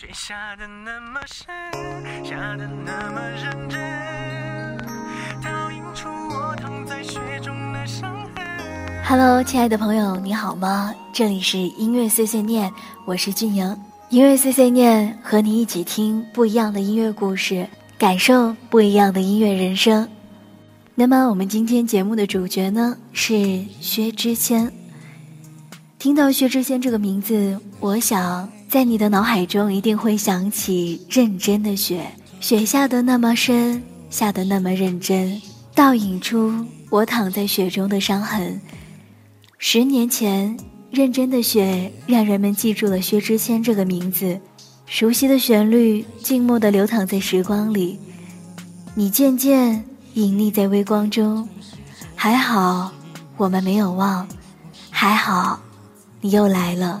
雪下的那么深，下的那么认真，倒映出我躺在雪中的伤痕。Hello，亲爱的朋友，你好吗？这里是音乐碎碎念，我是俊莹。音乐碎碎念，和你一起听不一样的音乐故事，感受不一样的音乐人生。那么，我们今天节目的主角呢是薛之谦。听到薛之谦这个名字，我想。在你的脑海中一定会想起认真的雪，雪下的那么深，下的那么认真，倒影出我躺在雪中的伤痕。十年前，认真的雪让人们记住了薛之谦这个名字，熟悉的旋律静默地流淌在时光里，你渐渐隐匿在微光中。还好，我们没有忘，还好，你又来了。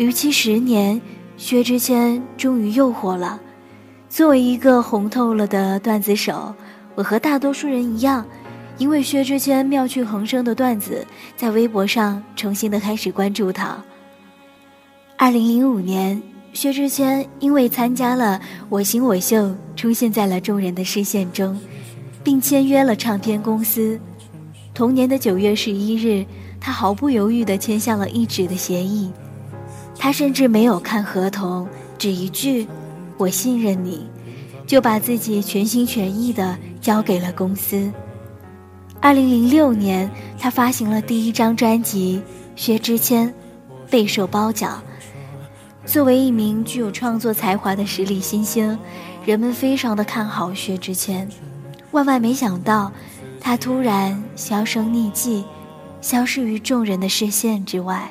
逾期十年，薛之谦终于又火了。作为一个红透了的段子手，我和大多数人一样，因为薛之谦妙趣横生的段子，在微博上重新的开始关注他。二零零五年，薛之谦因为参加了《我型我秀》，出现在了众人的视线中，并签约了唱片公司。同年的九月十一日，他毫不犹豫地签下了一纸的协议。他甚至没有看合同，只一句“我信任你”，就把自己全心全意的交给了公司。二零零六年，他发行了第一张专辑《薛之谦》，备受褒奖。作为一名具有创作才华的实力新星，人们非常的看好薛之谦。万万没想到，他突然销声匿迹，消失于众人的视线之外。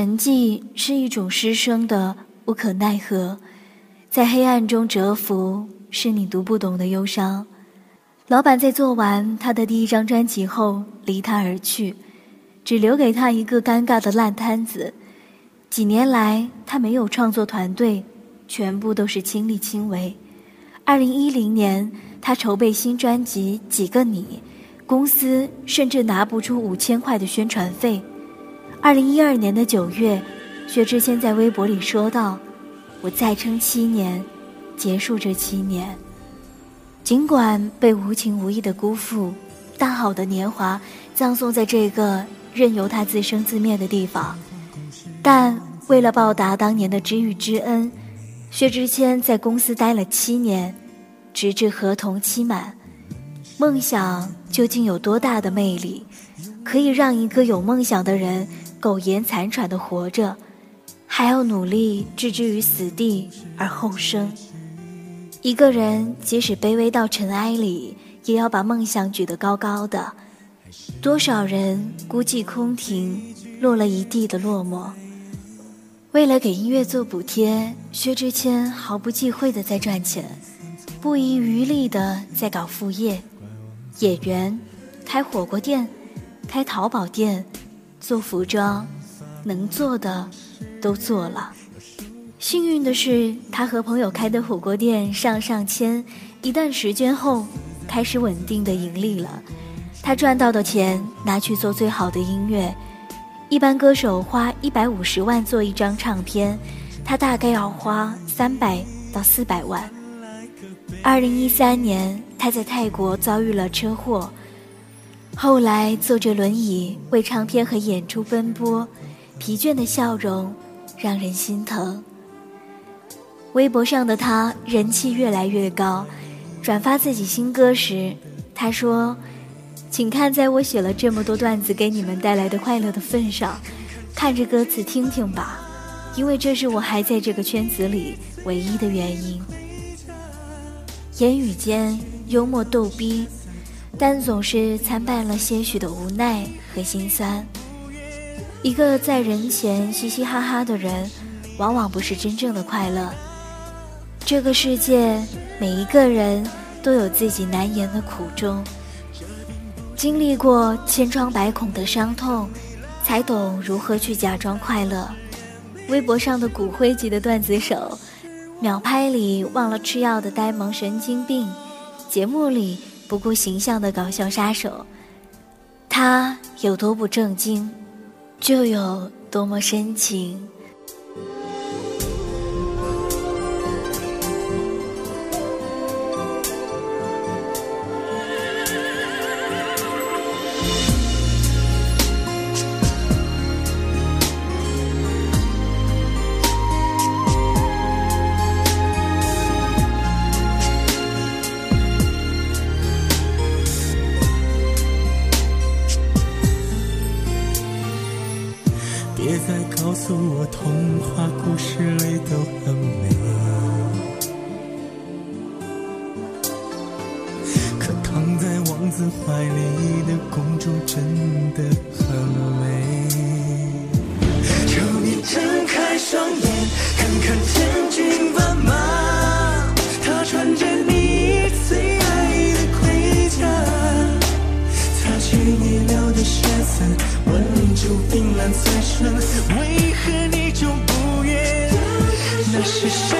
沉寂是一种失声的无可奈何，在黑暗中蛰伏，是你读不懂的忧伤。老板在做完他的第一张专辑后离他而去，只留给他一个尴尬的烂摊子。几年来，他没有创作团队，全部都是亲力亲为。二零一零年，他筹备新专辑《几个你》，公司甚至拿不出五千块的宣传费。二零一二年的九月，薛之谦在微博里说道：“我再撑七年，结束这七年。尽管被无情无义的辜负，大好的年华葬送在这个任由他自生自灭的地方，但为了报答当年的知遇之恩，薛之谦在公司待了七年，直至合同期满。梦想究竟有多大的魅力，可以让一个有梦想的人苟延残喘的活着，还要努力置之于死地而后生？一个人即使卑微到尘埃里，也要把梦想举得高高的。多少人孤寂空庭，落了一地的落寞。为了给音乐做补贴，薛之谦毫不忌讳的在赚钱，不遗余力的在搞副业，演员，开火锅店，开淘宝店，做服装，能做的都做了。幸运的是，他和朋友开的火锅店上上签，一段时间后开始稳定的盈利了。他赚到的钱拿去做最好的音乐，一般歌手花一百五十万做一张唱片，他大概要花三百到四百万。二零一三年，他在泰国遭遇了车祸，后来坐着轮椅为唱片和演出奔波，疲倦的笑容让人心疼。微博上的他人气越来越高，转发自己新歌时，他说。请看，在我写了这么多段子给你们带来的快乐的份上，看着歌词听听吧，因为这是我还在这个圈子里唯一的原因。言语间幽默逗逼，但总是参半了些许的无奈和心酸。一个在人前嘻嘻哈哈的人，往往不是真正的快乐。这个世界，每一个人都有自己难言的苦衷。经历过千疮百孔的伤痛，才懂如何去假装快乐。微博上的骨灰级的段子手，秒拍里忘了吃药的呆萌神经病，节目里不顾形象的搞笑杀手。他有多不正经，就有多么深情。看千军万马，他穿着你最爱的盔甲，擦去你留的血渍，吻住冰冷嘴唇，为何你就不愿？那是谁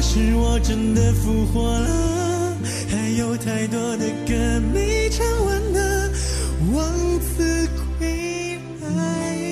是我真的复活了，还有太多的歌没唱完呢，王子归来。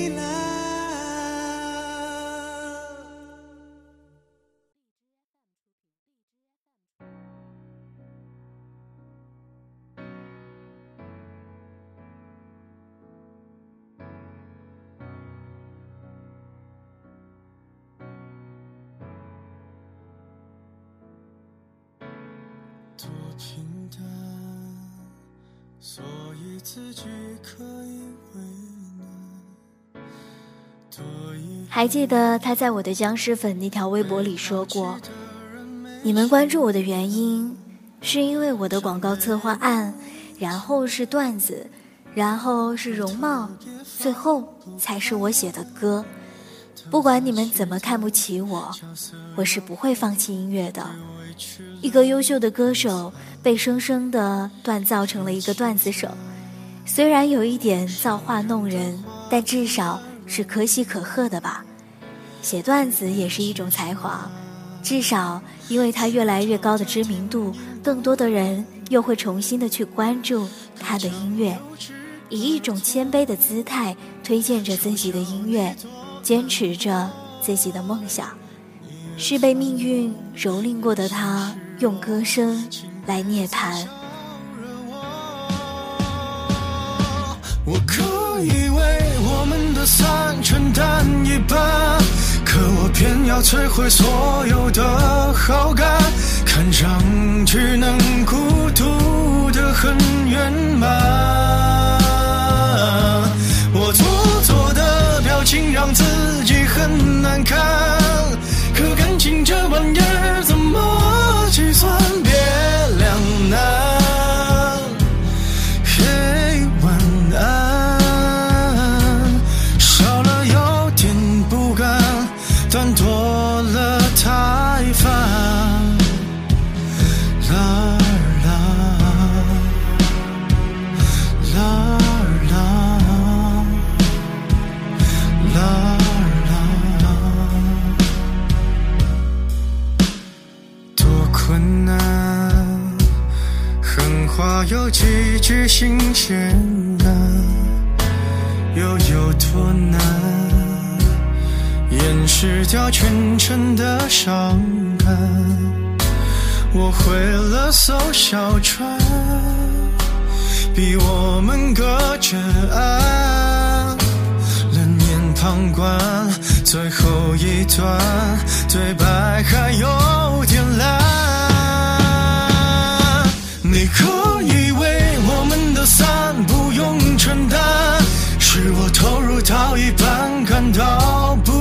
还记得他在我的僵尸粉那条微博里说过：“你们关注我的原因，是因为我的广告策划案，然后是段子，然后是容貌，最后才是我写的歌。不管你们怎么看不起我，我是不会放弃音乐的。一个优秀的歌手被生生的锻造成了一个段子手。”虽然有一点造化弄人，但至少是可喜可贺的吧。写段子也是一种才华，至少因为他越来越高的知名度，更多的人又会重新的去关注他的音乐，以一种谦卑的姿态推荐着自己的音乐，坚持着自己的梦想。是被命运蹂躏过的他，用歌声来涅槃。我可算承担一半，可我偏要摧毁所有的好感，看上去能孤独的很圆满。我做作的表情让自己很难看，可感情这玩意儿毁了艘小船，逼我们隔着岸，冷眼旁观最后一段对白，还有点烂。你可以为我们的散不用承担，是我投入到一半感到不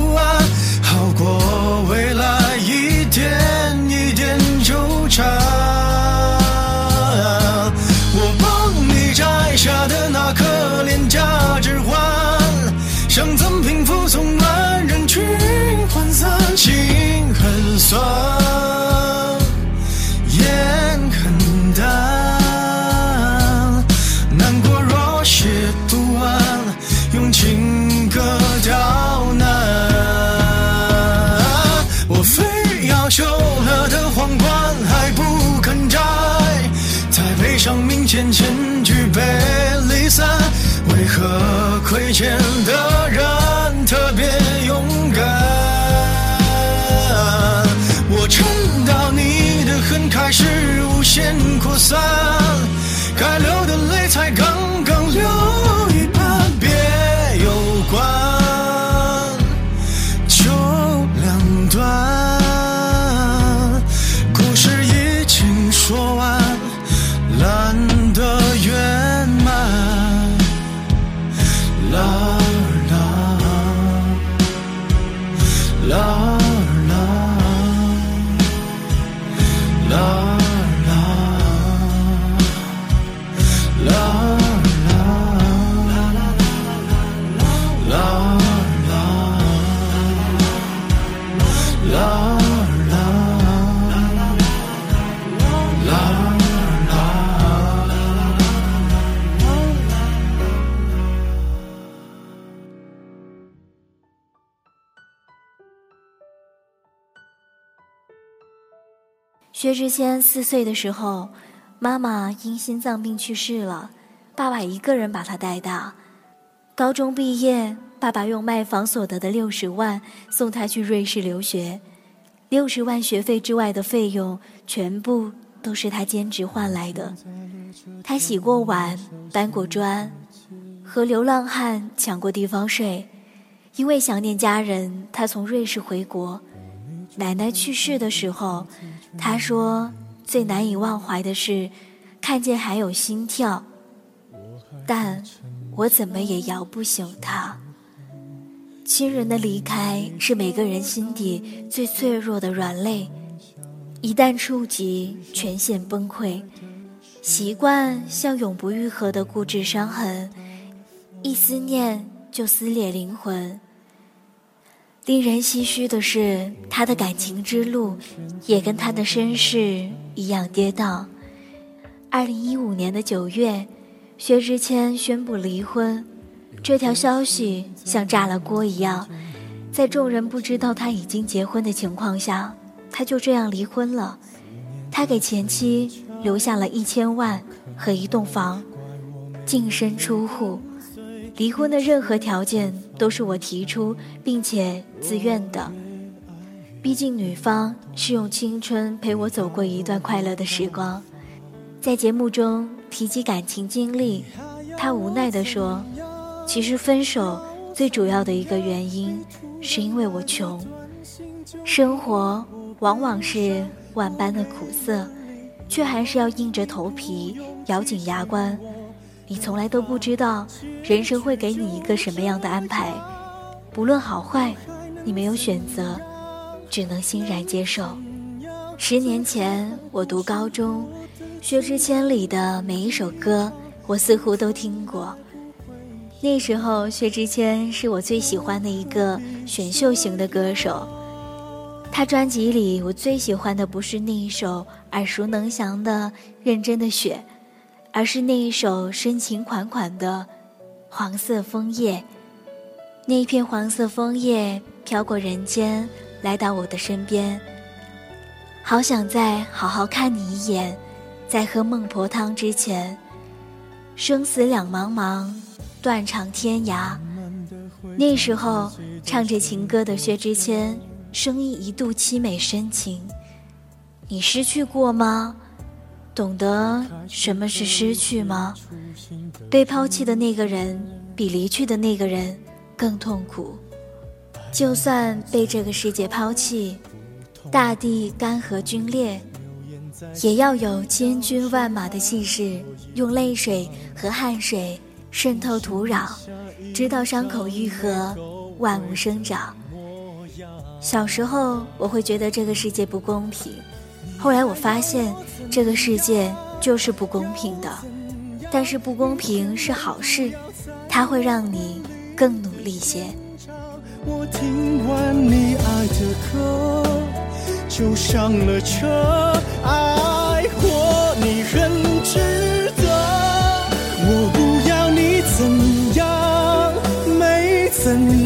sun. 薛之谦四岁的时候，妈妈因心脏病去世了，爸爸一个人把他带大。高中毕业，爸爸用卖房所得的六十万送他去瑞士留学，六十万学费之外的费用全部都是他兼职换来的。他洗过碗，搬过砖，和流浪汉抢过地方税。因为想念家人，他从瑞士回国。奶奶去世的时候。他说：“最难以忘怀的是，看见还有心跳，但我怎么也摇不醒他。亲人的离开是每个人心底最脆弱的软肋，一旦触及，全线崩溃。习惯像永不愈合的固执伤痕，一思念就撕裂灵魂。”令人唏嘘的是，他的感情之路也跟他的身世一样跌宕。二零一五年的九月，薛之谦宣布离婚，这条消息像炸了锅一样，在众人不知道他已经结婚的情况下，他就这样离婚了。他给前妻留下了一千万和一栋房，净身出户，离婚的任何条件都是我提出并且自愿的。毕竟女方是用青春陪我走过一段快乐的时光。在节目中提及感情经历，他无奈地说：“其实分手最主要的一个原因，是因为我穷。生活往往是万般的苦涩，却还是要硬着头皮，咬紧牙关。你从来都不知道，人生会给你一个什么样的安排，不论好坏，你没有选择。”只能欣然接受。十年前，我读高中，薛之谦里的每一首歌，我似乎都听过。那时候，薛之谦是我最喜欢的一个选秀型的歌手。他专辑里，我最喜欢的不是那一首耳熟能详的《认真的雪》，而是那一首深情款款的《黄色枫叶》。那一片黄色枫叶飘过人间。来到我的身边，好想再好好看你一眼，在喝孟婆汤之前，生死两茫茫，断肠天涯。那时候唱着情歌的薛之谦，声音一度凄美深情。你失去过吗？懂得什么是失去吗？被抛弃的那个人，比离去的那个人更痛苦。就算被这个世界抛弃，大地干涸龟裂，也要有千军万马的气势，用泪水和汗水渗透土壤，直到伤口愈合，万物生长。小时候我会觉得这个世界不公平，后来我发现这个世界就是不公平的，但是不公平是好事，它会让你更努力些。我听完你爱的歌，就上了车，爱过你很值得。我不要你怎样，没怎样，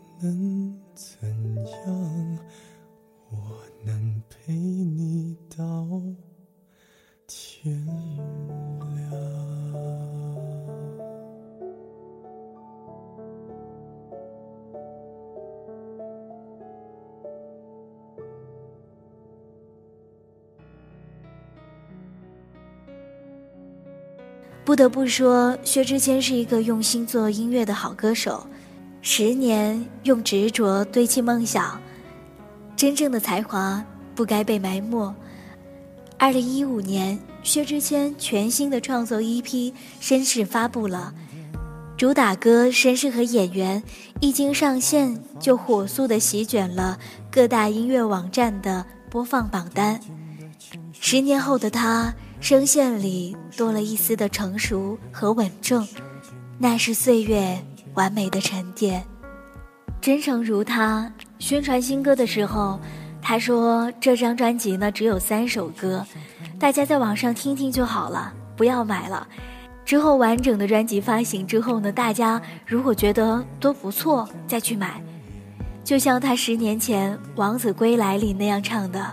能怎样，我能陪你到天亮。不得不说，薛之谦是一个用心做音乐的好歌手。十年用执着堆砌梦想，真正的才华不该被埋没。二零一五年，薛之谦全新的创作 EP《绅士》发布了，主打歌《绅士》和演员一经上线就火速的席卷了各大音乐网站的播放榜单。十年后的他。声线里多了一丝的成熟和稳重，那是岁月完美的沉淀。真诚如他宣传新歌的时候，他说这张专辑呢只有三首歌，大家在网上听听就好了，不要买了。之后完整的专辑发行之后呢，大家如果觉得都不错再去买。就像他十年前《王子归来》里那样唱的：“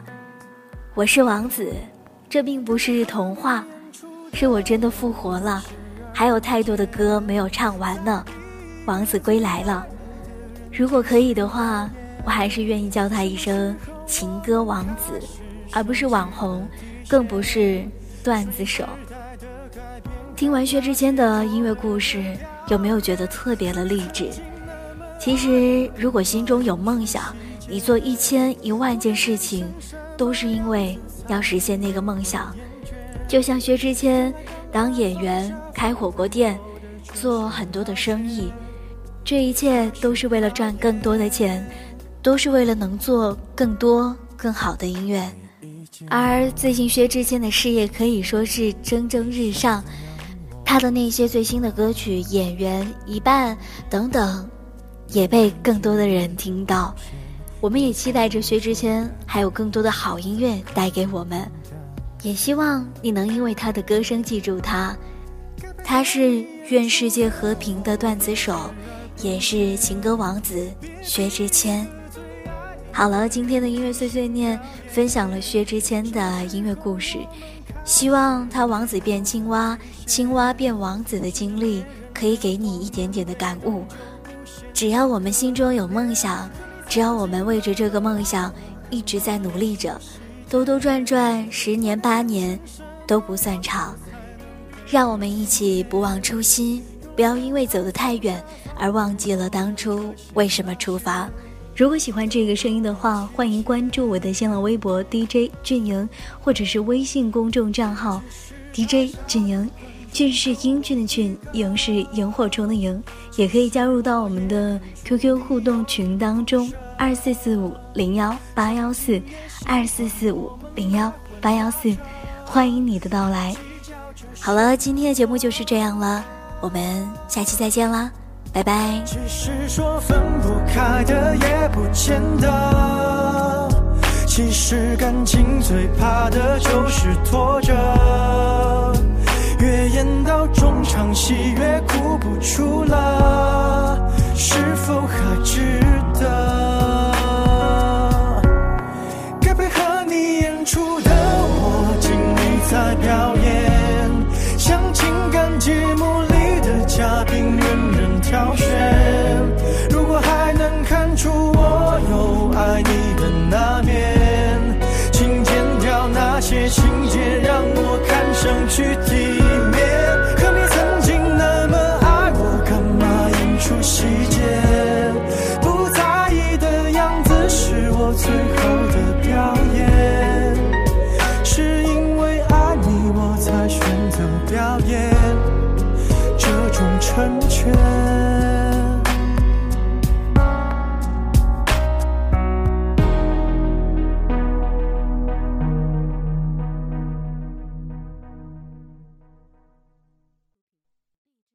我是王子。”这并不是童话，是我真的复活了，还有太多的歌没有唱完呢。王子归来了，如果可以的话，我还是愿意叫他一声情歌王子，而不是网红，更不是段子手。听完薛之谦的音乐故事，有没有觉得特别的励志？其实，如果心中有梦想，你做一千一万件事情，都是因为要实现那个梦想。就像薛之谦当演员、开火锅店、做很多的生意，这一切都是为了赚更多的钱，都是为了能做更多更好的音乐。而最近薛之谦的事业可以说是蒸蒸日上，他的那些最新的歌曲《演员》《一半》等等，也被更多的人听到。我们也期待着薛之谦还有更多的好音乐带给我们，也希望你能因为他的歌声记住他。他是愿世界和平的段子手，也是情歌王子薛之谦。好了，今天的音乐碎碎念分享了薛之谦的音乐故事，希望他王子变青蛙，青蛙变王子的经历可以给你一点点的感悟。只要我们心中有梦想，只要我们为着这个梦想一直在努力着，兜兜转转十年八年都不算长。让我们一起不忘初心，不要因为走得太远而忘记了当初为什么出发。如果喜欢这个声音的话，欢迎关注我的新浪微博 DJ 俊莹，或者是微信公众账号 DJ 俊莹。俊是英俊的俊，莹是萤火虫的萤。也可以加入到我们的 QQ 互动群当中，二四四五零幺八幺四，二四四五零幺八幺四，欢迎你的到来。好了，今天的节目就是这样了，我们下期再见啦。拜拜。只是说分不开的也不见得，其实感情最怕的就是拖着，越演到中场戏越哭不出了，是否还值得？该配合你演出的我尽力在表飘雪